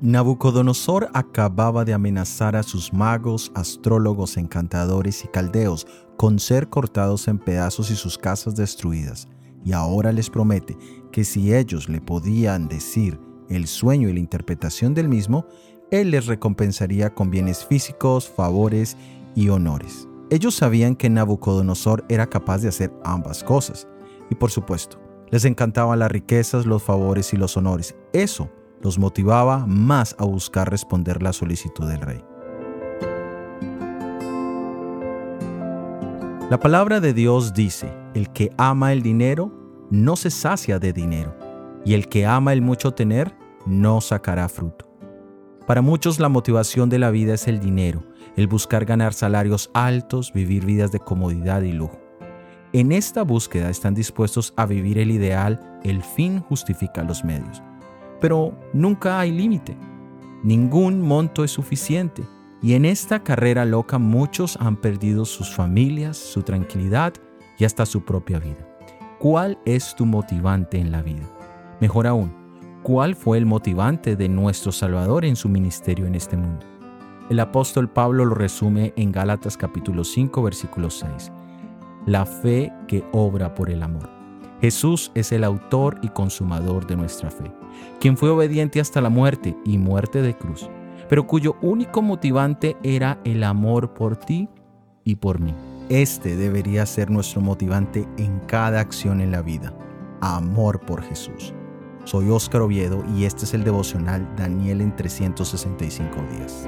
Nabucodonosor acababa de amenazar a sus magos, astrólogos, encantadores y caldeos con ser cortados en pedazos y sus casas destruidas, y ahora les promete que si ellos le podían decir el sueño y la interpretación del mismo, él les recompensaría con bienes físicos, favores y honores. Ellos sabían que Nabucodonosor era capaz de hacer ambas cosas, y por supuesto, les encantaban las riquezas, los favores y los honores. Eso los motivaba más a buscar responder la solicitud del rey. La palabra de Dios dice, el que ama el dinero no se sacia de dinero, y el que ama el mucho tener no sacará fruto. Para muchos la motivación de la vida es el dinero, el buscar ganar salarios altos, vivir vidas de comodidad y lujo. En esta búsqueda están dispuestos a vivir el ideal, el fin justifica los medios pero nunca hay límite. Ningún monto es suficiente. Y en esta carrera loca muchos han perdido sus familias, su tranquilidad y hasta su propia vida. ¿Cuál es tu motivante en la vida? Mejor aún, ¿cuál fue el motivante de nuestro Salvador en su ministerio en este mundo? El apóstol Pablo lo resume en Gálatas capítulo 5 versículo 6. La fe que obra por el amor. Jesús es el autor y consumador de nuestra fe, quien fue obediente hasta la muerte y muerte de cruz, pero cuyo único motivante era el amor por ti y por mí. Este debería ser nuestro motivante en cada acción en la vida, amor por Jesús. Soy Óscar Oviedo y este es el devocional Daniel en 365 días.